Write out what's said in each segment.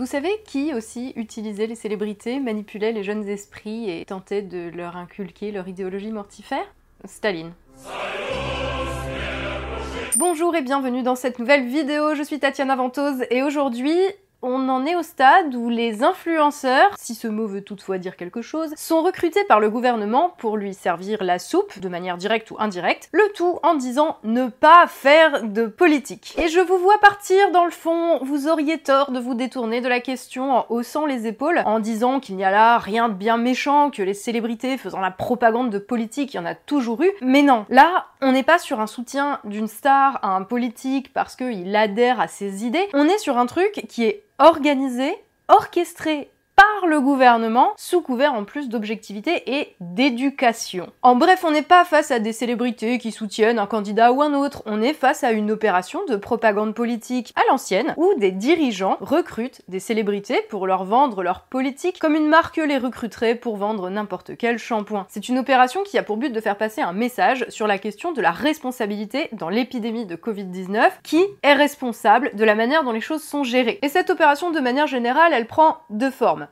Vous savez qui aussi utilisait les célébrités, manipulait les jeunes esprits et tentait de leur inculquer leur idéologie mortifère? Staline. Bonjour et bienvenue dans cette nouvelle vidéo, je suis Tatiana Ventose et aujourd'hui on en est au stade où les influenceurs, si ce mot veut toutefois dire quelque chose, sont recrutés par le gouvernement pour lui servir la soupe, de manière directe ou indirecte, le tout en disant ne pas faire de politique. Et je vous vois partir dans le fond, vous auriez tort de vous détourner de la question en haussant les épaules, en disant qu'il n'y a là rien de bien méchant, que les célébrités faisant la propagande de politique, il y en a toujours eu. Mais non, là, on n'est pas sur un soutien d'une star à un politique parce qu'il adhère à ses idées, on est sur un truc qui est organisé, orchestré par le gouvernement, sous couvert en plus d'objectivité et d'éducation. En bref, on n'est pas face à des célébrités qui soutiennent un candidat ou un autre, on est face à une opération de propagande politique à l'ancienne, où des dirigeants recrutent des célébrités pour leur vendre leur politique comme une marque les recruterait pour vendre n'importe quel shampoing. C'est une opération qui a pour but de faire passer un message sur la question de la responsabilité dans l'épidémie de Covid-19, qui est responsable de la manière dont les choses sont gérées. Et cette opération, de manière générale, elle prend deux formes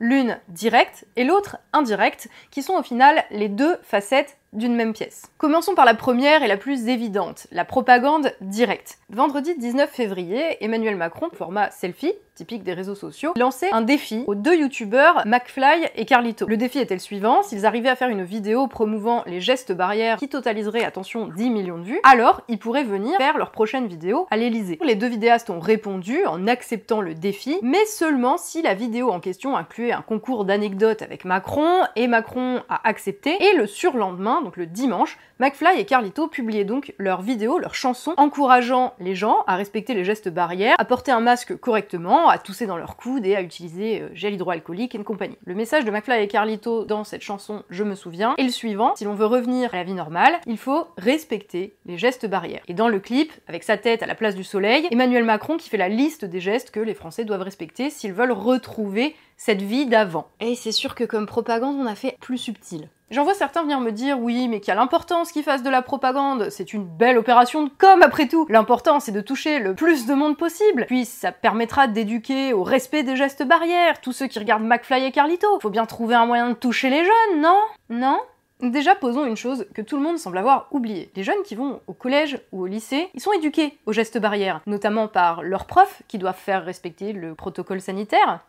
directe et l'autre indirecte, qui sont au final les deux facettes d'une même pièce. Commençons par la première et la plus évidente, la propagande directe. Vendredi 19 février, Emmanuel Macron, format selfie, typique des réseaux sociaux, lançait un défi aux deux youtubeurs McFly et Carlito. Le défi était le suivant, s'ils arrivaient à faire une vidéo promouvant les gestes barrières qui totaliseraient, attention, 10 millions de vues, alors ils pourraient venir faire leur prochaine vidéo à l'Elysée. Les deux vidéastes ont répondu en acceptant le défi, mais seulement si la vidéo en question incluait un concours d'anecdotes avec Macron, et Macron a accepté, et le surlendemain, donc le dimanche, McFly et Carlito publiaient donc leurs vidéos, leurs chansons, encourageant les gens à respecter les gestes barrières, à porter un masque correctement, à tousser dans leur coude et à utiliser euh, gel hydroalcoolique et compagnie. Le message de McFly et Carlito dans cette chanson Je me souviens est le suivant, si l'on veut revenir à la vie normale, il faut respecter les gestes barrières. Et dans le clip, avec sa tête à la place du soleil, Emmanuel Macron qui fait la liste des gestes que les Français doivent respecter s'ils veulent retrouver cette vie d'avant. Et c'est sûr que comme propagande, on a fait plus subtil. J'en vois certains venir me dire oui, mais quelle importance qu'ils fassent de la propagande, c'est une belle opération de com après tout. L'important c'est de toucher le plus de monde possible, puis ça permettra d'éduquer au respect des gestes barrières, tous ceux qui regardent McFly et Carlito. Faut bien trouver un moyen de toucher les jeunes, non? Non? Déjà, posons une chose que tout le monde semble avoir oubliée. Les jeunes qui vont au collège ou au lycée, ils sont éduqués aux gestes barrières, notamment par leurs profs qui doivent faire respecter le protocole sanitaire.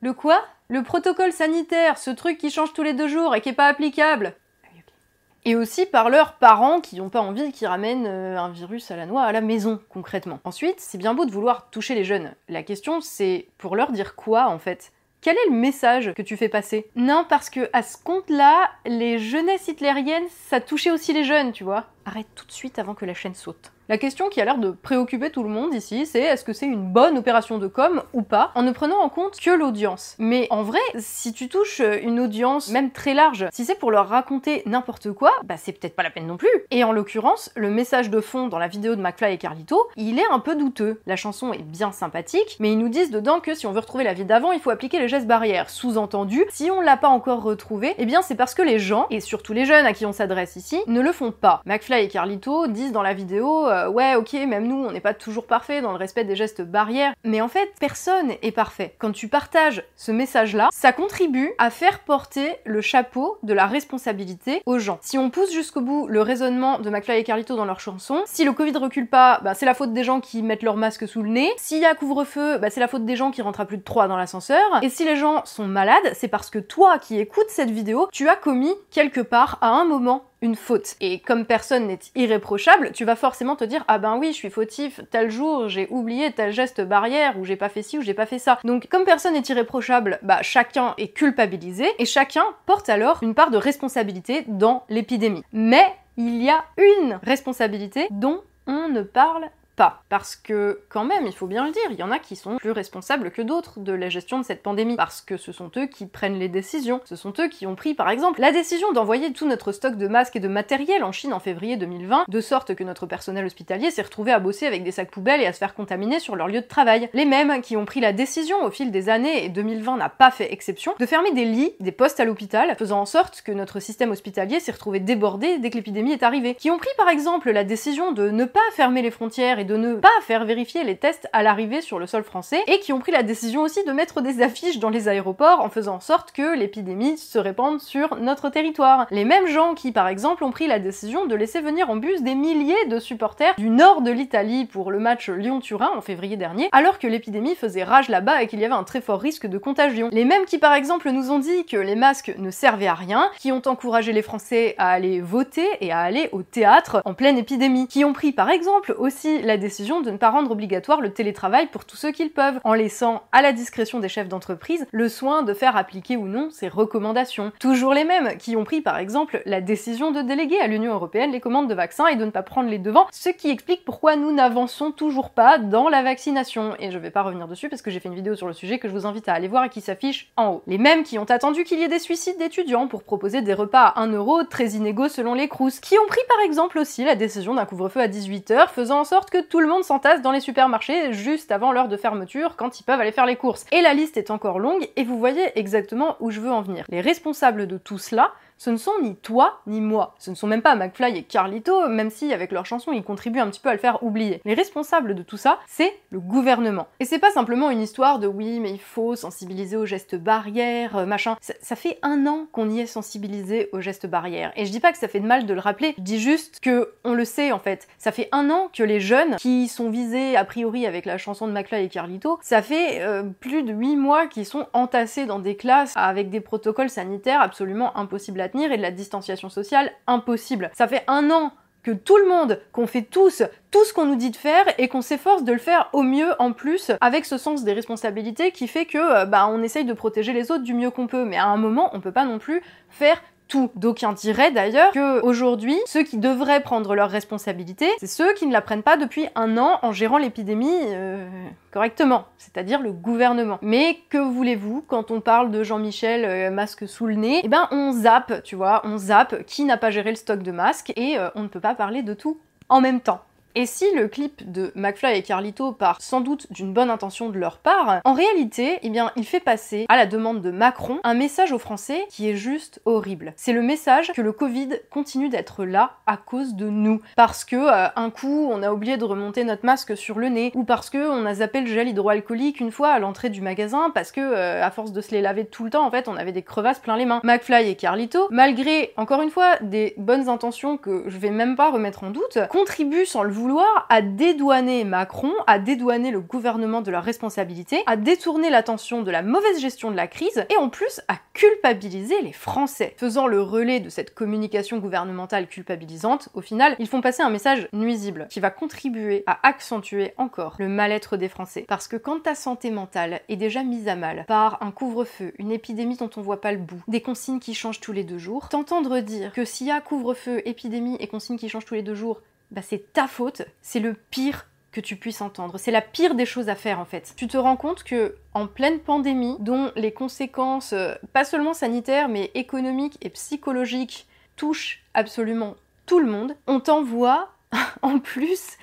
Le quoi? Le protocole sanitaire, ce truc qui change tous les deux jours et qui est pas applicable. Et aussi par leurs parents qui n'ont pas envie qu'ils ramènent euh, un virus à la noix à la maison, concrètement. Ensuite, c'est bien beau de vouloir toucher les jeunes. La question, c'est pour leur dire quoi en fait? Quel est le message que tu fais passer? Non, parce que à ce compte-là, les jeunesses hitlériennes, ça touchait aussi les jeunes, tu vois. Arrête tout de suite avant que la chaîne saute. La question qui a l'air de préoccuper tout le monde ici, c'est est-ce que c'est une bonne opération de com ou pas, en ne prenant en compte que l'audience. Mais en vrai, si tu touches une audience, même très large, si c'est pour leur raconter n'importe quoi, bah c'est peut-être pas la peine non plus. Et en l'occurrence, le message de fond dans la vidéo de McFly et Carlito, il est un peu douteux. La chanson est bien sympathique, mais ils nous disent dedans que si on veut retrouver la vie d'avant, il faut appliquer les gestes barrières. Sous-entendu, si on l'a pas encore retrouvé, eh bien c'est parce que les gens, et surtout les jeunes à qui on s'adresse ici, ne le font pas. Et Carlito disent dans la vidéo euh, ouais, ok, même nous, on n'est pas toujours parfait dans le respect des gestes barrières, mais en fait, personne est parfait. Quand tu partages ce message-là, ça contribue à faire porter le chapeau de la responsabilité aux gens. Si on pousse jusqu'au bout le raisonnement de McFly et Carlito dans leur chanson, si le Covid recule pas, bah, c'est la faute des gens qui mettent leur masque sous le nez. S'il y a couvre-feu, bah, c'est la faute des gens qui rentrent à plus de 3 dans l'ascenseur. Et si les gens sont malades, c'est parce que toi qui écoutes cette vidéo, tu as commis quelque part à un moment une faute. Et comme personne n'est irréprochable, tu vas forcément te dire ah ben oui, je suis fautif, tel jour j'ai oublié tel geste barrière ou j'ai pas fait ci ou j'ai pas fait ça. Donc comme personne n'est irréprochable, bah chacun est culpabilisé et chacun porte alors une part de responsabilité dans l'épidémie. Mais il y a une responsabilité dont on ne parle pas. Parce que, quand même, il faut bien le dire, il y en a qui sont plus responsables que d'autres de la gestion de cette pandémie. Parce que ce sont eux qui prennent les décisions. Ce sont eux qui ont pris, par exemple, la décision d'envoyer tout notre stock de masques et de matériel en Chine en février 2020, de sorte que notre personnel hospitalier s'est retrouvé à bosser avec des sacs poubelles et à se faire contaminer sur leur lieu de travail. Les mêmes qui ont pris la décision au fil des années, et 2020 n'a pas fait exception, de fermer des lits, des postes à l'hôpital, faisant en sorte que notre système hospitalier s'est retrouvé débordé dès que l'épidémie est arrivée. Qui ont pris par exemple la décision de ne pas fermer les frontières et de ne pas faire vérifier les tests à l'arrivée sur le sol français et qui ont pris la décision aussi de mettre des affiches dans les aéroports en faisant en sorte que l'épidémie se répande sur notre territoire. Les mêmes gens qui, par exemple, ont pris la décision de laisser venir en bus des milliers de supporters du nord de l'Italie pour le match Lyon-Turin en février dernier, alors que l'épidémie faisait rage là-bas et qu'il y avait un très fort risque de contagion. Les mêmes qui, par exemple, nous ont dit que les masques ne servaient à rien, qui ont encouragé les Français à aller voter et à aller au théâtre en pleine épidémie, qui ont pris, par exemple, aussi la décision de ne pas rendre obligatoire le télétravail pour tous ceux qu'ils peuvent, en laissant à la discrétion des chefs d'entreprise le soin de faire appliquer ou non ces recommandations. Toujours les mêmes qui ont pris, par exemple, la décision de déléguer à l'Union européenne les commandes de vaccins et de ne pas prendre les devants, ce qui explique pourquoi nous n'avançons toujours pas dans la vaccination. Et je vais pas revenir dessus parce que j'ai fait une vidéo sur le sujet que je vous invite à aller voir et qui s'affiche en haut. Les mêmes qui ont attendu qu'il y ait des suicides d'étudiants pour proposer des repas à 1 euro très inégaux selon les crous, qui ont pris par exemple aussi la décision d'un couvre-feu à 18h, faisant en sorte que tout le monde s'entasse dans les supermarchés juste avant l'heure de fermeture quand ils peuvent aller faire les courses. Et la liste est encore longue et vous voyez exactement où je veux en venir. Les responsables de tout cela, ce ne sont ni toi ni moi. Ce ne sont même pas McFly et Carlito, même si avec leur chanson ils contribuent un petit peu à le faire oublier. Les responsables de tout ça, c'est le gouvernement. Et c'est pas simplement une histoire de oui, mais il faut sensibiliser aux gestes barrières, euh, machin. Ça, fait un an qu'on y est sensibilisé aux gestes barrières. Et je dis pas que ça fait de mal de le rappeler, je dis juste que on le sait en fait. Ça fait un an que les jeunes qui sont visés a priori avec la chanson de McFly et Carlito, ça fait euh, plus de 8 mois qu'ils sont entassés dans des classes avec des protocoles sanitaires absolument impossibles à et de la distanciation sociale impossible. Ça fait un an que tout le monde, qu'on fait tous tout ce qu'on nous dit de faire et qu'on s'efforce de le faire au mieux en plus avec ce sens des responsabilités qui fait que euh, bah on essaye de protéger les autres du mieux qu'on peut mais à un moment on peut pas non plus faire tout. D'aucuns diraient d'ailleurs que aujourd'hui, ceux qui devraient prendre leurs responsabilités, c'est ceux qui ne la prennent pas depuis un an en gérant l'épidémie euh, correctement, c'est-à-dire le gouvernement. Mais que voulez-vous quand on parle de Jean-Michel euh, masque sous le nez? Eh ben on zappe, tu vois, on zappe qui n'a pas géré le stock de masques et euh, on ne peut pas parler de tout en même temps. Et si le clip de McFly et Carlito part sans doute d'une bonne intention de leur part, en réalité, eh bien, il fait passer, à la demande de Macron, un message aux Français qui est juste horrible. C'est le message que le Covid continue d'être là à cause de nous. Parce que, euh, un coup, on a oublié de remonter notre masque sur le nez, ou parce que on a zappé le gel hydroalcoolique une fois à l'entrée du magasin, parce que, euh, à force de se les laver tout le temps, en fait, on avait des crevasses plein les mains. McFly et Carlito, malgré, encore une fois, des bonnes intentions que je vais même pas remettre en doute, contribuent sans le vouloir à dédouaner Macron, à dédouaner le gouvernement de leur responsabilité, à détourner l'attention de la mauvaise gestion de la crise et en plus à culpabiliser les Français. Faisant le relais de cette communication gouvernementale culpabilisante, au final, ils font passer un message nuisible qui va contribuer à accentuer encore le mal-être des Français. Parce que quand ta santé mentale est déjà mise à mal par un couvre-feu, une épidémie dont on voit pas le bout, des consignes qui changent tous les deux jours, t'entendre dire que s'il y a couvre-feu, épidémie et consignes qui changent tous les deux jours, bah c'est ta faute, c'est le pire que tu puisses entendre. C'est la pire des choses à faire en fait. Tu te rends compte que en pleine pandémie, dont les conséquences euh, pas seulement sanitaires mais économiques et psychologiques touchent absolument tout le monde, on t'envoie en plus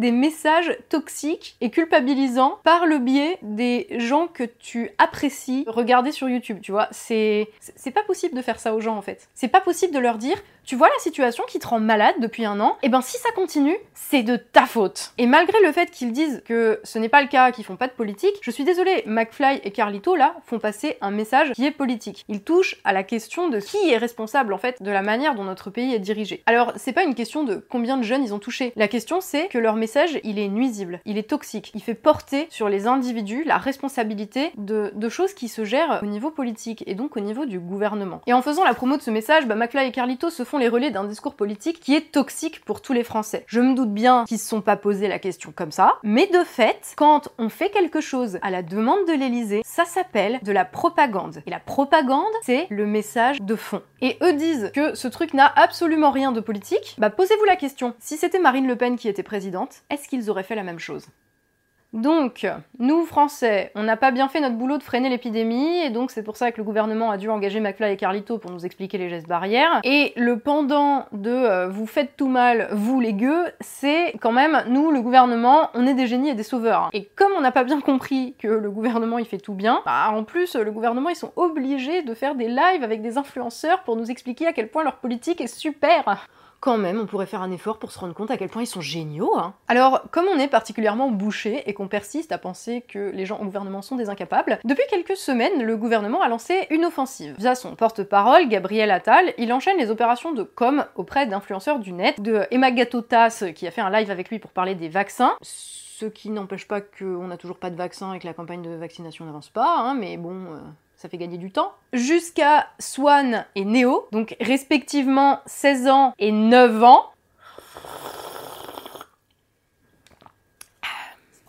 des messages toxiques et culpabilisants par le biais des gens que tu apprécies regarder sur YouTube, tu vois. C'est pas possible de faire ça aux gens en fait. C'est pas possible de leur dire tu vois la situation qui te rend malade depuis un an, et eh ben si ça continue, c'est de ta faute. Et malgré le fait qu'ils disent que ce n'est pas le cas, qu'ils font pas de politique, je suis désolée, McFly et Carlito là font passer un message qui est politique. Ils touchent à la question de qui est responsable en fait de la manière dont notre pays est dirigé. Alors c'est pas une question de combien de jeunes ils ont touché. La question c'est que leur message il est nuisible, il est toxique, il fait porter sur les individus la responsabilité de, choses qui se gèrent au niveau politique et donc au niveau du gouvernement. Et en faisant la promo de ce message, bah, McFly et Carlito se font les relais d'un discours politique qui est toxique pour tous les Français. Je me doute bien qu'ils se sont pas posé la question comme ça, mais de fait, quand on fait quelque chose à la demande de l'Élysée, ça s'appelle de la propagande. Et la propagande, c'est le message de fond. Et eux disent que ce truc n'a absolument rien de politique. Bah posez-vous la question, si c'était Marine Le Pen qui était présidente, est-ce qu'ils auraient fait la même chose? Donc, nous, Français, on n'a pas bien fait notre boulot de freiner l'épidémie, et donc c'est pour ça que le gouvernement a dû engager McFly et Carlito pour nous expliquer les gestes barrières. Et le pendant de euh, vous faites tout mal, vous les gueux, c'est quand même, nous, le gouvernement, on est des génies et des sauveurs. Et comme on n'a pas bien compris que le gouvernement il fait tout bien, bah en plus, le gouvernement ils sont obligés de faire des lives avec des influenceurs pour nous expliquer à quel point leur politique est super. Quand même, on pourrait faire un effort pour se rendre compte à quel point ils sont géniaux. Hein. Alors, comme on est particulièrement bouché et qu'on persiste à penser que les gens au gouvernement sont des incapables, depuis quelques semaines, le gouvernement a lancé une offensive. Via son porte-parole, Gabriel Attal, il enchaîne les opérations de com auprès d'influenceurs du net, de Emma Gatotas qui a fait un live avec lui pour parler des vaccins, ce qui n'empêche pas qu'on n'a toujours pas de vaccin et que la campagne de vaccination n'avance pas, hein, mais bon, euh, ça fait gagner du temps. Jusqu'à Swan et Neo, donc respectivement 16 ans et 9 ans.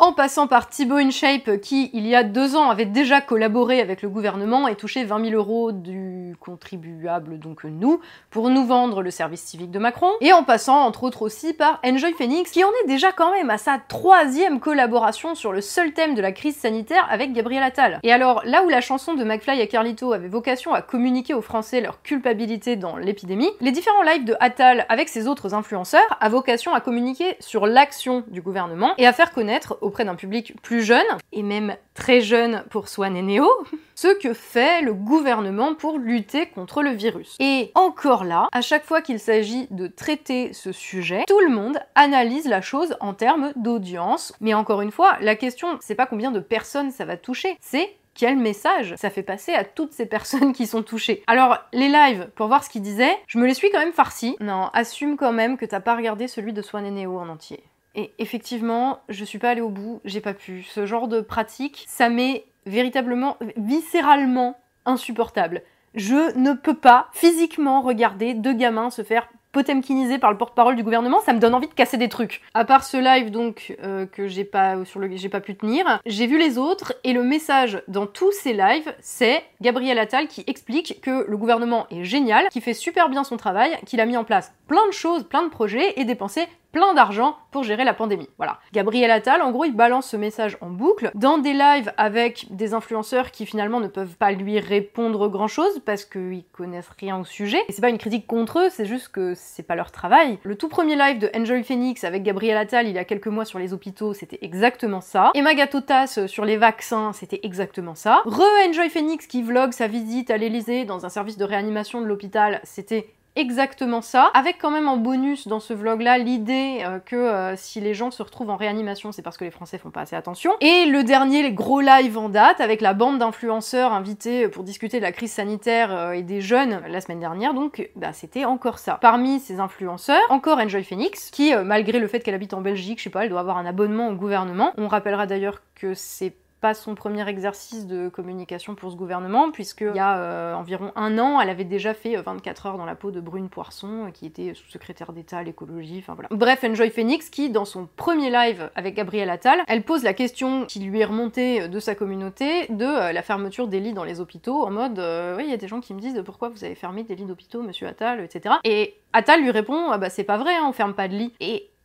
En passant par Thibaut InShape qui, il y a deux ans, avait déjà collaboré avec le gouvernement et touché 20 000 euros du contribuable, donc nous, pour nous vendre le service civique de Macron, et en passant entre autres aussi par Enjoy Phoenix qui en est déjà quand même à sa troisième collaboration sur le seul thème de la crise sanitaire avec Gabriel Attal. Et alors, là où la chanson de McFly et Carlito avait vocation à communiquer aux Français leur culpabilité dans l'épidémie, les différents lives de Attal avec ses autres influenceurs a vocation à communiquer sur l'action du gouvernement et à faire connaître aux auprès d'un public plus jeune, et même très jeune pour Swan et Neo, ce que fait le gouvernement pour lutter contre le virus. Et encore là, à chaque fois qu'il s'agit de traiter ce sujet, tout le monde analyse la chose en termes d'audience. Mais encore une fois, la question, c'est pas combien de personnes ça va toucher, c'est quel message ça fait passer à toutes ces personnes qui sont touchées. Alors, les lives, pour voir ce qu'il disait, je me les suis quand même farci. Non, assume quand même que t'as pas regardé celui de Swan et Neo en entier. Et effectivement, je suis pas allée au bout, j'ai pas pu. Ce genre de pratique, ça m'est véritablement, viscéralement insupportable. Je ne peux pas physiquement regarder deux gamins se faire potemkinisé par le porte-parole du gouvernement, ça me donne envie de casser des trucs. À part ce live donc euh, que j'ai pas sur le j'ai pas pu tenir, j'ai vu les autres et le message dans tous ces lives, c'est Gabriel Attal qui explique que le gouvernement est génial, qui fait super bien son travail, qu'il a mis en place plein de choses, plein de projets et dépensé plein d'argent pour gérer la pandémie. Voilà. Gabriel Attal, en gros, il balance ce message en boucle dans des lives avec des influenceurs qui finalement ne peuvent pas lui répondre grand chose parce qu'ils connaissent rien au sujet. Et c'est pas une critique contre eux, c'est juste que c'est pas leur travail. Le tout premier live de Enjoy Phoenix avec Gabriel Attal il y a quelques mois sur les hôpitaux, c'était exactement ça. Emma Gatotas sur les vaccins, c'était exactement ça. Re Enjoy Phoenix qui vlog sa visite à l'Elysée dans un service de réanimation de l'hôpital, c'était exactement ça, avec quand même en bonus dans ce vlog-là l'idée euh, que euh, si les gens se retrouvent en réanimation, c'est parce que les Français font pas assez attention. Et le dernier, les gros live en date, avec la bande d'influenceurs invités pour discuter de la crise sanitaire euh, et des jeunes la semaine dernière, donc bah, c'était encore ça. Parmi ces influenceurs, encore Enjoy Phoenix, qui malgré le fait qu'elle habite en Belgique, je sais pas, elle doit avoir un abonnement au gouvernement. On rappellera d'ailleurs que c'est pas son premier exercice de communication pour ce gouvernement, puisqu'il y a euh, environ un an, elle avait déjà fait 24 euh, heures dans la peau de Brune Poisson, euh, qui était sous-secrétaire d'État à l'écologie, enfin voilà. Bref, Enjoy Phoenix, qui, dans son premier live avec Gabriel Attal, elle pose la question qui lui est remontée de sa communauté de la fermeture des lits dans les hôpitaux, en mode, oui, il y a des gens qui me disent pourquoi vous avez fermé des lits d'hôpitaux, monsieur Attal, etc. Et Attal lui répond, ah bah c'est pas vrai, hein, on ferme pas de lits.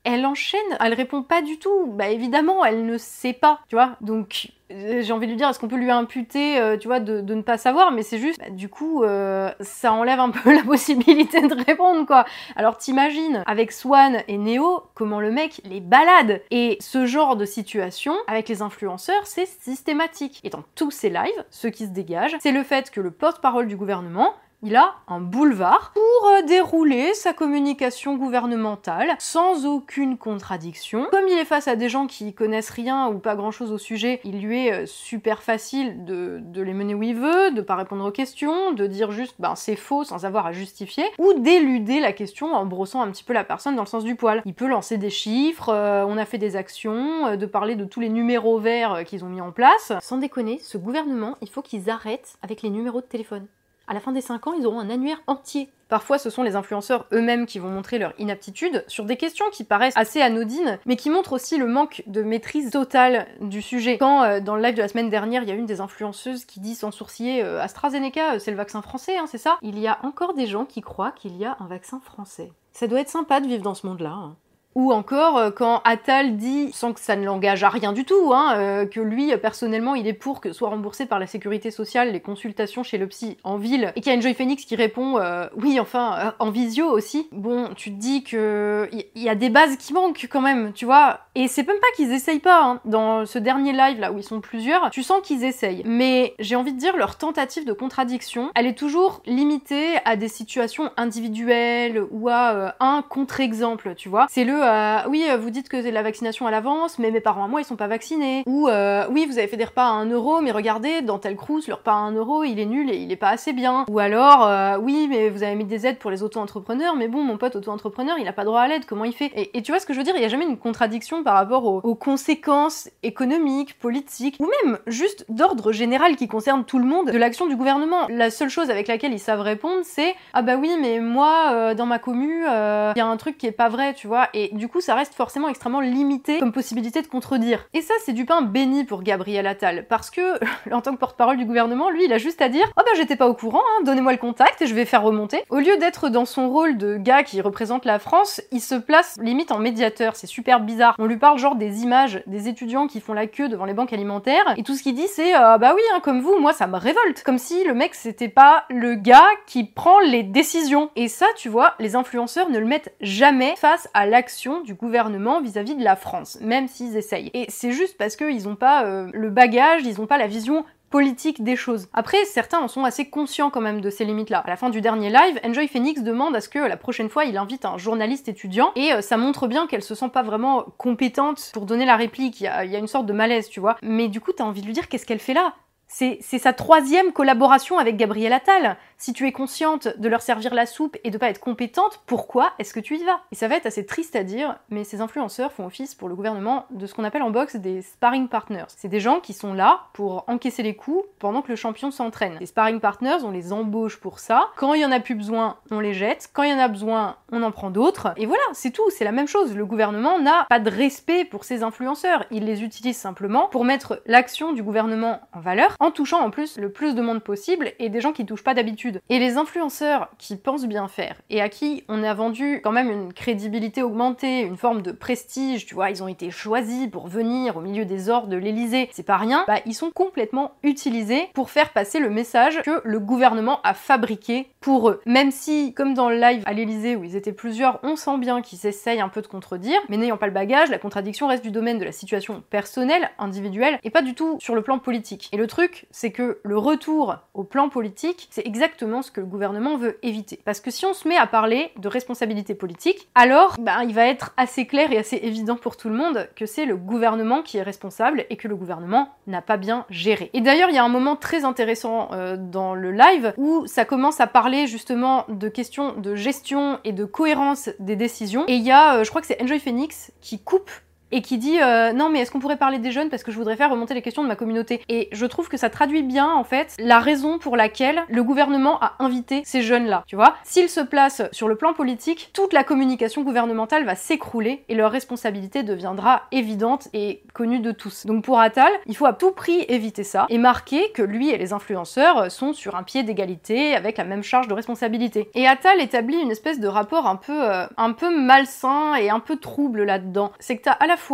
Elle enchaîne, elle répond pas du tout. Bah évidemment, elle ne sait pas, tu vois. Donc euh, j'ai envie de lui dire, est-ce qu'on peut lui imputer, euh, tu vois, de, ne pas savoir, mais c'est juste, bah, du coup, euh, ça enlève un peu la possibilité de répondre, quoi. Alors t'imagines, avec Swan et Neo, comment le mec les balade. Et ce genre de situation, avec les influenceurs, c'est systématique. Et dans tous ces lives, ce qui se dégage, c'est le fait que le porte-parole du gouvernement il a un boulevard pour euh, dérouler sa communication gouvernementale sans aucune contradiction. Comme il est face à des gens qui connaissent rien ou pas grand chose au sujet, il lui est euh, super facile de, les mener où il veut, de pas répondre aux questions, de dire juste ben c'est faux sans avoir à justifier, ou d'éluder la question en brossant un petit peu la personne dans le sens du poil. Il peut lancer des chiffres, euh, on a fait des actions, de parler de tous les numéros verts qu'ils ont mis en place. Sans déconner, ce gouvernement, il faut qu'ils arrêtent avec les numéros de téléphone à la fin des 5 ans, ils auront un annuaire entier. Parfois, ce sont les influenceurs eux-mêmes qui vont montrer leur inaptitude sur des questions qui paraissent assez anodines, mais qui montrent aussi le manque de maîtrise totale du sujet. Quand, euh, dans le live de la semaine dernière, il y a une des influenceuses qui dit sans sourciller euh, AstraZeneca, euh, c'est le vaccin français, hein, c'est ça? Il y a encore des gens qui croient qu'il y a un vaccin français. Ça doit être sympa de vivre dans ce monde-là. Hein. Ou encore euh, quand Attal dit, sans que ça ne l'engage à rien du tout, hein, euh, que lui personnellement il est pour que soient remboursées par la sécurité sociale les consultations chez le psy en ville, et qu'il y a une Joy Phoenix qui répond euh, oui enfin en visio aussi. Bon, tu te dis que il y, a des bases qui manquent quand même, tu vois. Et c'est même pas qu'ils essayent pas. Hein. Dans ce dernier live là où ils sont plusieurs, tu sens qu'ils essayent. Mais j'ai envie de dire leur tentative de contradiction, elle est toujours limitée à des situations individuelles ou à un contre-exemple, tu vois. C'est le oui, vous dites que c'est la vaccination à l'avance, mais mes parents à moi ils sont pas vaccinés. Ou euh, oui, vous avez fait des repas à 1 euro, mais regardez, dans tel cruise, le repas à 1 euro il est nul et il est pas assez bien. Ou alors, euh, oui, mais vous avez mis des aides pour les auto-entrepreneurs, mais bon, mon pote auto-entrepreneur il a pas droit à l'aide, comment il fait? Et, tu vois ce que je veux dire, il y a jamais une contradiction par rapport aux, conséquences économiques, politiques, ou même juste d'ordre général qui concerne tout le monde de l'action du gouvernement. La seule chose avec laquelle ils savent répondre, c'est ah bah oui, mais moi, euh, dans ma commu, il y a un truc qui est pas vrai, tu vois, et du coup, ça reste forcément extrêmement limité comme possibilité de contredire. Et ça, c'est du pain béni pour Gabriel Attal, parce que, en tant que porte-parole du gouvernement, lui, il a juste à dire « Oh bah j'étais pas au courant, hein, donnez-moi le contact et je vais faire remonter ». Au lieu d'être dans son rôle de gars qui représente la France, il se place limite en médiateur, c'est super bizarre. On lui parle genre des images des étudiants qui font la queue devant les banques alimentaires, et tout ce qu'il dit c'est euh, Bah oui, hein, comme vous, moi ça me révolte ». Comme si le mec c'était pas le gars qui prend les décisions. Et ça, tu vois, les influenceurs ne le mettent jamais face à l'action du gouvernement vis-à-vis de la France, même s'ils essayent. Et c'est juste parce qu'ils n'ont pas euh, le bagage, ils n'ont pas la vision politique des choses. Après, certains en sont assez conscients quand même de ces limites-là. À la fin du dernier live, Enjoy Phoenix demande à ce que la prochaine fois il invite un journaliste étudiant et euh, ça montre bien qu'elle se sent pas vraiment compétente pour donner la réplique. Il y, a, une sorte de malaise, tu vois. Mais du coup, t'as envie de lui dire qu'est-ce qu'elle fait là? C'est sa troisième collaboration avec Gabriel Attal. Si tu es consciente de leur servir la soupe et de pas être compétente, pourquoi est-ce que tu y vas? Et ça va être assez triste à dire, mais ces influenceurs font office pour le gouvernement de ce qu'on appelle en boxe des sparring partners. C'est des gens qui sont là pour encaisser les coups pendant que le champion s'entraîne. Les sparring partners, on les embauche pour ça. Quand il y en a plus besoin, on les jette. Quand il y en a besoin, on en prend d'autres. Et voilà, c'est tout, c'est la même chose. Le gouvernement n'a pas de respect pour ces influenceurs. Il les utilise simplement pour mettre l'action du gouvernement en valeur, en touchant en plus le plus de monde possible et des gens qui touchent pas d'habitude et les influenceurs qui pensent bien faire et à qui on a vendu quand même une crédibilité augmentée, une forme de prestige, tu vois, ils ont été choisis pour venir au milieu des ors de l'Elysée, c'est pas rien, bah ils sont complètement utilisés pour faire passer le message que le gouvernement a fabriqué pour eux. Même si, comme dans le live à l'Elysée où ils étaient plusieurs, on sent bien qu'ils essayent un peu de contredire, mais n'ayant pas le bagage, la contradiction reste du domaine de la situation personnelle, individuelle, et pas du tout sur le plan politique. Et le truc, c'est que le retour au plan politique, c'est exactement ce que le gouvernement veut éviter. Parce que si on se met à parler de responsabilité politique, alors ben, il va être assez clair et assez évident pour tout le monde que c'est le gouvernement qui est responsable et que le gouvernement n'a pas bien géré. Et d'ailleurs, il y a un moment très intéressant euh, dans le live où ça commence à parler justement de questions de gestion et de cohérence des décisions. Et il y a, euh, je crois que c'est Enjoy Phoenix qui coupe et qui dit euh, non mais est-ce qu'on pourrait parler des jeunes parce que je voudrais faire remonter les questions de ma communauté. Et je trouve que ça traduit bien en fait la raison pour laquelle le gouvernement a invité ces jeunes là tu vois. S'ils se placent sur le plan politique toute la communication gouvernementale va s'écrouler et leur responsabilité deviendra évidente et connue de tous. Donc pour Attal il faut à tout prix éviter ça et marquer que lui et les influenceurs sont sur un pied d'égalité avec la même charge de responsabilité. Et Attal établit une espèce de rapport un peu euh, un peu malsain et un peu trouble là-dedans. C'est que t'as à la fois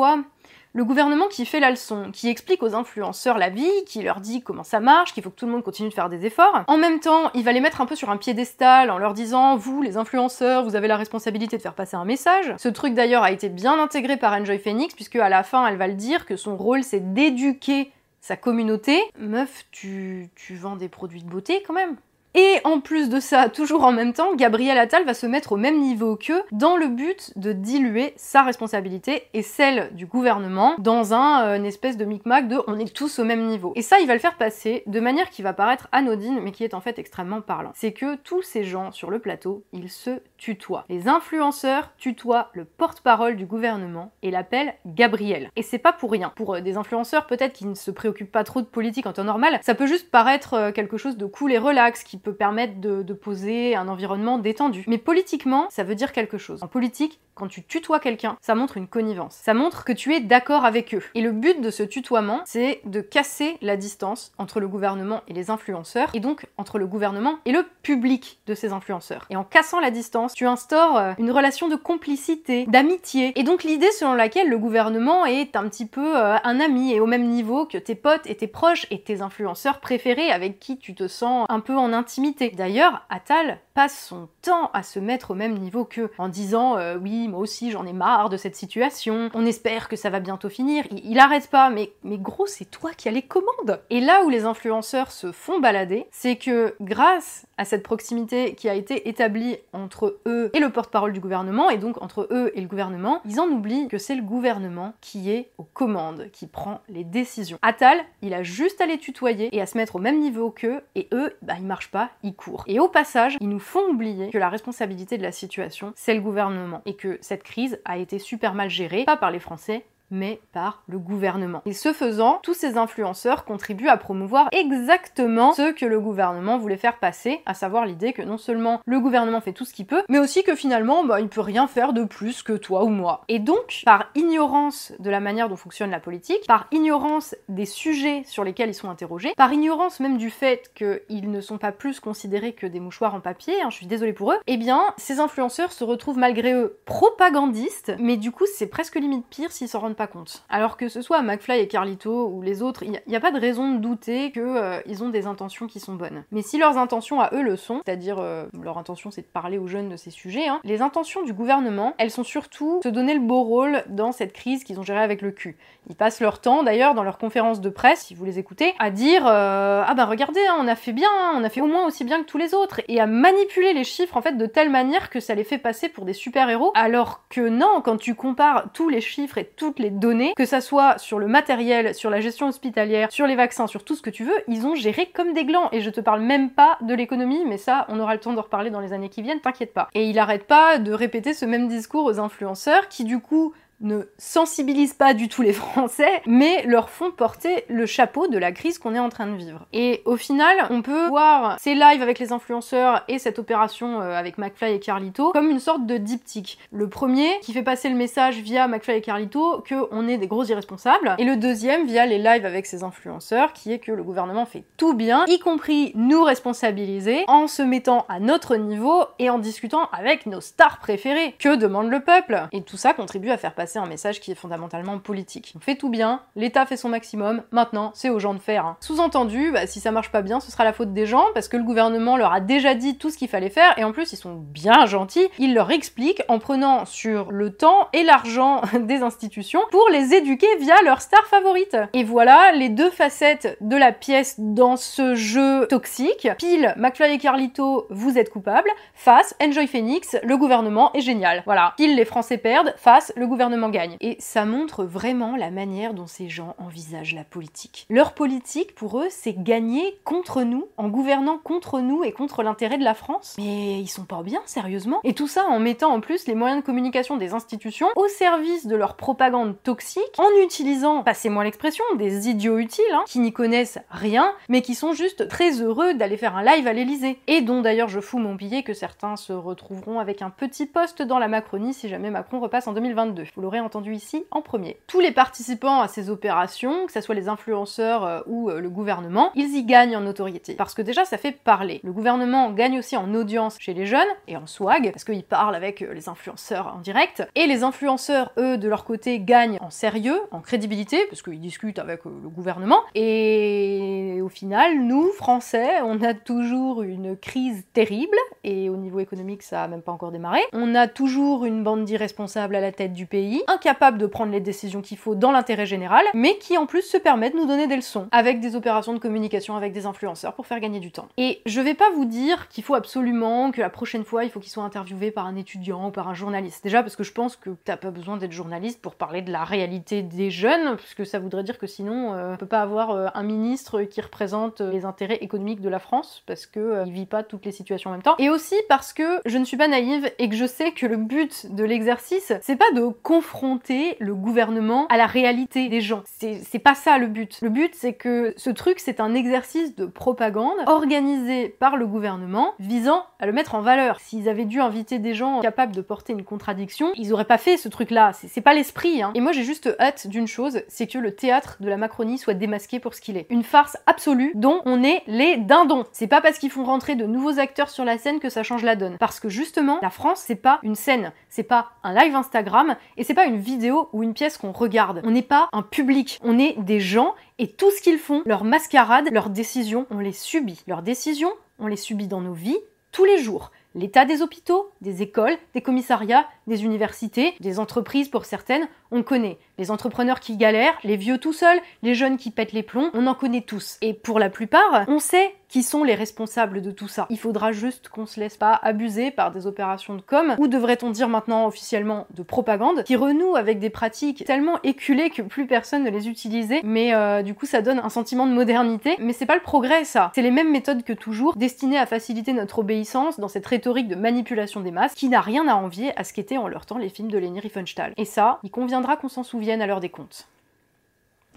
le gouvernement qui fait la leçon, qui explique aux influenceurs la vie, qui leur dit comment ça marche, qu'il faut que tout le monde continue de faire des efforts. En même temps, il va les mettre un peu sur un piédestal en leur disant vous, les influenceurs, vous avez la responsabilité de faire passer un message. Ce truc d'ailleurs a été bien intégré par Enjoy Phoenix, puisque à la fin, elle va le dire que son rôle c'est d'éduquer sa communauté. Meuf, tu, tu vends des produits de beauté quand même et en plus de ça, toujours en même temps, Gabriel Attal va se mettre au même niveau qu'eux dans le but de diluer sa responsabilité et celle du gouvernement dans un euh, espèce de micmac de on est tous au même niveau. Et ça, il va le faire passer de manière qui va paraître anodine mais qui est en fait extrêmement parlant. C'est que tous ces gens sur le plateau, ils se tutoient. Les influenceurs tutoient le porte-parole du gouvernement et l'appellent Gabriel. Et c'est pas pour rien. Pour euh, des influenceurs peut-être qui ne se préoccupent pas trop de politique en temps normal, ça peut juste paraître euh, quelque chose de cool et relax qui peut permettre de, poser un environnement détendu. Mais politiquement, ça veut dire quelque chose. En politique, quand tu tutoies quelqu'un, ça montre une connivence. Ça montre que tu es d'accord avec eux. Et le but de ce tutoiement, c'est de casser la distance entre le gouvernement et les influenceurs, et donc entre le gouvernement et le public de ces influenceurs. Et en cassant la distance, tu instaures euh, une relation de complicité, d'amitié, et donc l'idée selon laquelle le gouvernement est un petit peu euh, un ami et au même niveau que tes potes et tes proches et tes influenceurs préférés avec qui tu te sens un peu en intimité. D'ailleurs, Attal passe son temps à se mettre au même niveau qu'eux, en disant euh, oui, moi aussi j'en ai marre de cette situation, on espère que ça va bientôt finir. Il, il arrête pas, mais, mais gros, c'est toi qui as les commandes. Et là où les influenceurs se font balader, c'est que grâce à cette proximité qui a été établie entre eux et le porte-parole du gouvernement, et donc entre eux et le gouvernement, ils en oublient que c'est le gouvernement qui est aux commandes, qui prend les décisions. Attal, il a juste à les tutoyer et à se mettre au même niveau qu'eux, et eux, bah ils marchent pas, ils courent. Et au passage, ils nous font oublier que la responsabilité de la situation, c'est le gouvernement, et que cette crise a été super mal gérée, pas par les Français, mais par le gouvernement. Et ce faisant, tous ces influenceurs contribuent à promouvoir exactement ce que le gouvernement voulait faire passer, à savoir l'idée que non seulement le gouvernement fait tout ce qu'il peut, mais aussi que finalement, bah, il peut rien faire de plus que toi ou moi. Et donc, par ignorance de la manière dont fonctionne la politique, par ignorance des sujets sur lesquels ils sont interrogés, par ignorance même du fait qu'ils ne sont pas plus considérés que des mouchoirs en papier, hein, je suis désolée pour eux, eh bien, ces influenceurs se retrouvent malgré eux propagandistes, mais du coup, c'est presque limite pire s'ils s'en rendent pas compte. Alors que ce soit McFly et Carlito ou les autres, il n'y a, pas de raison de douter qu'ils euh, ont des intentions qui sont bonnes. Mais si leurs intentions à eux le sont, c'est-à-dire euh, leur intention c'est de parler aux jeunes de ces sujets, hein, les intentions du gouvernement, elles sont surtout se donner le beau rôle dans cette crise qu'ils ont gérée avec le cul. Ils passent leur temps d'ailleurs dans leurs conférences de presse, si vous les écoutez, à dire euh, ah bah regardez, hein, on a fait bien, on a fait au moins aussi bien que tous les autres, et à manipuler les chiffres en fait de telle manière que ça les fait passer pour des super-héros, alors que non, quand tu compares tous les chiffres et toutes les données, que ça soit sur le matériel, sur la gestion hospitalière, sur les vaccins, sur tout ce que tu veux, ils ont géré comme des glands. Et je te parle même pas de l'économie, mais ça, on aura le temps de reparler dans les années qui viennent, t'inquiète pas. Et il arrête pas de répéter ce même discours aux influenceurs qui du coup ne sensibilisent pas du tout les Français, mais leur font porter le chapeau de la crise qu'on est en train de vivre. Et au final, on peut voir ces lives avec les influenceurs et cette opération euh, avec McFly et Carlito comme une sorte de diptyque. Le premier qui fait passer le message via McFly et Carlito que on est des gros irresponsables, et le deuxième via les lives avec ces influenceurs qui est que le gouvernement fait tout bien, y compris nous responsabiliser en se mettant à notre niveau et en discutant avec nos stars préférées. Que demande le peuple? Et tout ça contribue à faire passer un message qui est fondamentalement politique. On fait tout bien, l'État fait son maximum, maintenant c'est aux gens de faire. Hein. Sous-entendu, bah, si ça marche pas bien, ce sera la faute des gens, parce que le gouvernement leur a déjà dit tout ce qu'il fallait faire, et en plus ils sont bien gentils, ils leur expliquent en prenant sur le temps et l'argent des institutions pour les éduquer via leur star favorite. Et voilà les deux facettes de la pièce dans ce jeu toxique. Pile, McFly et Carlito, vous êtes coupables. Face, Enjoy Phoenix, le gouvernement est génial. Voilà. Pile, les Français perdent. Face, le gouvernement gagne. Et ça montre vraiment la manière dont ces gens envisagent la politique. Leur politique, pour eux, c'est gagner contre nous, en gouvernant contre nous et contre l'intérêt de la France. Mais ils sont pas bien, sérieusement. Et tout ça en mettant en plus les moyens de communication des institutions au service de leur propagande toxique, en utilisant, passez-moi l'expression, des idiots utiles, hein, qui n'y connaissent rien, mais qui sont juste très heureux d'aller faire un live à l'Elysée. Et dont d'ailleurs je fous mon billet que certains se retrouveront avec un petit poste dans la Macronie si jamais Macron repasse en 2022 entendu ici en premier. Tous les participants à ces opérations, que ce soit les influenceurs euh, ou euh, le gouvernement, ils y gagnent en notoriété. Parce que déjà, ça fait parler. Le gouvernement gagne aussi en audience chez les jeunes et en swag, parce qu'ils parlent avec euh, les influenceurs en direct. Et les influenceurs, eux, de leur côté, gagnent en sérieux, en crédibilité, parce qu'ils discutent avec le gouvernement. Et au final, nous, Français, on a toujours une crise terrible, et au niveau économique, ça a même pas encore démarré. On a toujours une bande d'irresponsables à la tête du pays, incapable de prendre les décisions qu'il faut dans l'intérêt général, mais qui en plus se permet de nous donner des leçons avec des opérations de communication avec des influenceurs pour faire gagner du temps. Et je vais pas vous dire qu'il faut absolument que la prochaine fois il faut qu'ils soient interviewés par un étudiant ou par un journaliste. Déjà parce que je pense que t'as pas besoin d'être journaliste pour parler de la réalité des jeunes, puisque ça voudrait dire que sinon euh, on peut pas avoir euh, un ministre qui représente les intérêts économiques de la France parce que euh, vit pas toutes les situations en même temps. Et aussi parce que je ne suis pas naïve et que je sais que le but de l'exercice, c'est pas de confronter le gouvernement à la réalité des gens. C'est pas ça le but. Le but, c'est que ce truc, c'est un exercice de propagande organisé par le gouvernement visant à le mettre en valeur. S'ils avaient dû inviter des gens capables de porter une contradiction, ils auraient pas fait ce truc-là. C'est pas l'esprit. Hein. Et moi, j'ai juste hâte d'une chose, c'est que le théâtre de la Macronie soit démasqué pour ce qu'il est. Une farce absolue dont on est les dindons. C'est pas parce qu'ils font rentrer de nouveaux acteurs sur la scène que ça change la donne. Parce que justement, la France, c'est pas une scène, c'est pas un live Instagram et c'est pas une vidéo ou une pièce qu'on regarde. On n'est pas un public, on est des gens et tout ce qu'ils font, leur mascarade, leurs décisions, on les subit. Leurs décisions, on les subit dans nos vies tous les jours. L'état des hôpitaux, des écoles, des commissariats, des universités, des entreprises pour certaines, on connaît. Les entrepreneurs qui galèrent, les vieux tout seuls, les jeunes qui pètent les plombs, on en connaît tous. Et pour la plupart, on sait qui sont les responsables de tout ça. Il faudra juste qu'on se laisse pas abuser par des opérations de com, ou devrait-on dire maintenant officiellement de propagande, qui renouent avec des pratiques tellement éculées que plus personne ne les utilisait, mais euh, du coup ça donne un sentiment de modernité. Mais c'est pas le progrès ça. C'est les mêmes méthodes que toujours, destinées à faciliter notre obéissance dans cette rhétorique de manipulation des masses, qui n'a rien à envier à ce qu'étaient en leur temps les films de Leni Riefenstahl. Et ça, il conviendra qu'on s'en souvienne à l'heure des comptes.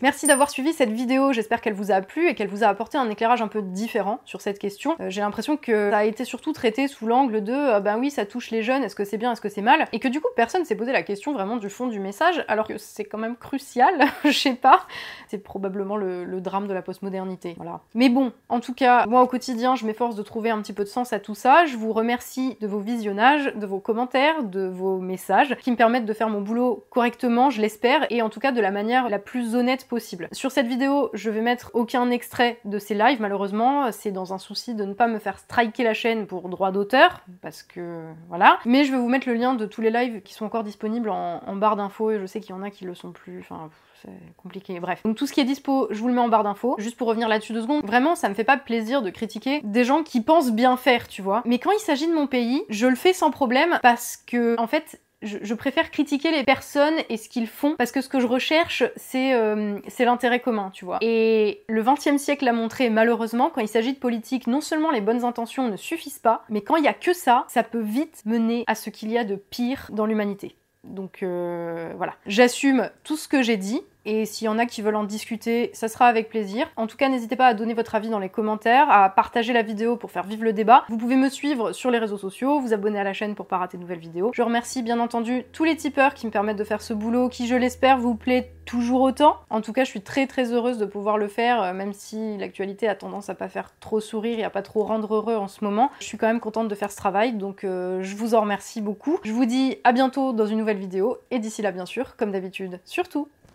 Merci d'avoir suivi cette vidéo, j'espère qu'elle vous a plu et qu'elle vous a apporté un éclairage un peu différent sur cette question. Euh, j'ai l'impression que ça a été surtout traité sous l'angle de euh, ben oui ça touche les jeunes, est-ce que c'est bien, est-ce que c'est mal? Et que du coup personne s'est posé la question vraiment du fond du message, alors que c'est quand même crucial, je sais pas. C'est probablement le, drame de la postmodernité, voilà. Mais bon, en tout cas, moi au quotidien je m'efforce de trouver un petit peu de sens à tout ça. Je vous remercie de vos visionnages, de vos commentaires, de vos messages, qui me permettent de faire mon boulot correctement, je l'espère, et en tout cas de la manière la plus honnête possible. Sur cette vidéo, je vais mettre aucun extrait de ces lives, malheureusement, c'est dans un souci de ne pas me faire striker la chaîne pour droit d'auteur, parce que voilà. Mais je vais vous mettre le lien de tous les lives qui sont encore disponibles en, barre d'infos, et je sais qu'il y en a qui le sont plus, enfin c'est compliqué, bref. Donc tout ce qui est dispo, je vous le mets en barre d'infos. Juste pour revenir là-dessus deux secondes, vraiment ça me fait pas plaisir de critiquer des gens qui pensent bien faire, tu vois. Mais quand il s'agit de mon pays, je le fais sans problème parce que, en fait, je, préfère critiquer les personnes et ce qu'ils font parce que ce que je recherche c'est euh, l'intérêt commun, tu vois. Et le XXe siècle l'a montré malheureusement quand il s'agit de politique, non seulement les bonnes intentions ne suffisent pas, mais quand il y a que ça, ça peut vite mener à ce qu'il y a de pire dans l'humanité. Donc euh, voilà, j'assume tout ce que j'ai dit, et s'il y en a qui veulent en discuter, ça sera avec plaisir. En tout cas, n'hésitez pas à donner votre avis dans les commentaires, à partager la vidéo pour faire vivre le débat. Vous pouvez me suivre sur les réseaux sociaux, vous abonner à la chaîne pour pas rater de nouvelles vidéos. Je remercie bien entendu tous les tipeurs qui me permettent de faire ce boulot, qui je l'espère vous plaît toujours autant. En tout cas, je suis très très heureuse de pouvoir le faire, euh, même si l'actualité a tendance à pas faire trop sourire et à pas trop rendre heureux en ce moment. Je suis quand même contente de faire ce travail, donc euh, je vous en remercie beaucoup. Je vous dis à bientôt dans une nouvelle vidéo, et d'ici là bien sûr, comme d'habitude, surtout,